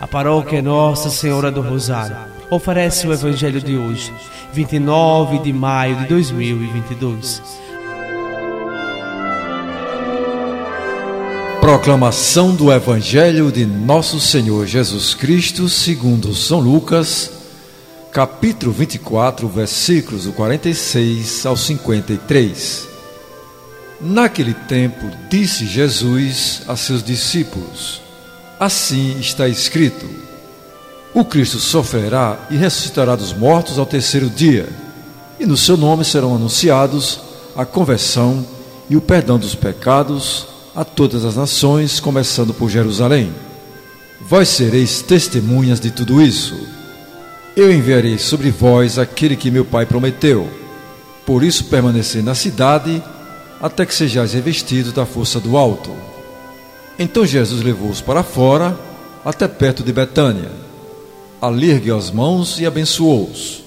A paróquia Nossa Senhora do Rosário oferece o Evangelho de hoje, 29 de maio de 2022. Proclamação do Evangelho de Nosso Senhor Jesus Cristo, segundo São Lucas, capítulo 24, versículos do 46 ao 53. Naquele tempo, disse Jesus a seus discípulos: Assim está escrito: O Cristo sofrerá e ressuscitará dos mortos ao terceiro dia, e no seu nome serão anunciados a conversão e o perdão dos pecados a todas as nações, começando por Jerusalém. Vós sereis testemunhas de tudo isso. Eu enviarei sobre vós aquele que meu Pai prometeu. Por isso permanecei na cidade até que sejais revestidos da força do alto. Então Jesus levou-os para fora, até perto de Betânia. Ali ergueu as mãos e abençoou-os.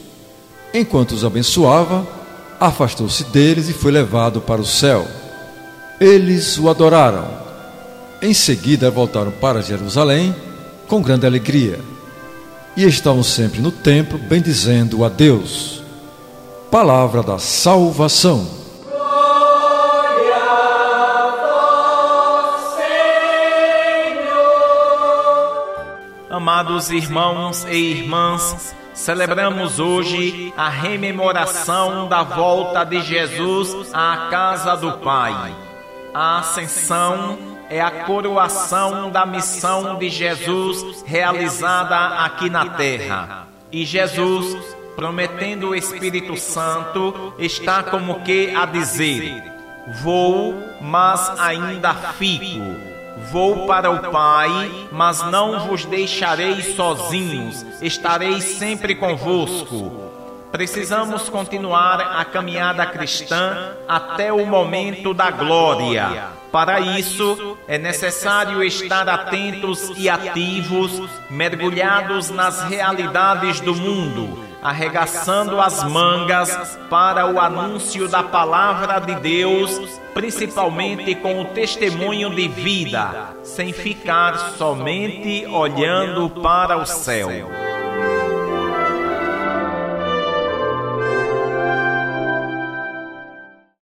Enquanto os abençoava, afastou-se deles e foi levado para o céu. Eles o adoraram. Em seguida voltaram para Jerusalém com grande alegria e estavam sempre no templo bendizendo a Deus. Palavra da salvação. Amados irmãos e irmãs, celebramos hoje a rememoração da volta de Jesus à casa do Pai. A ascensão é a coroação da missão de Jesus realizada aqui na terra. E Jesus, prometendo o Espírito Santo, está como que a dizer: Vou, mas ainda fico Vou para o Pai, mas não vos deixarei sozinhos, estarei sempre convosco. Precisamos continuar a caminhada cristã até o momento da glória. Para isso, é necessário estar atentos e ativos, mergulhados nas realidades do mundo arregaçando as mangas para o anúncio da palavra de Deus, principalmente com o testemunho de vida, sem ficar somente olhando para o céu.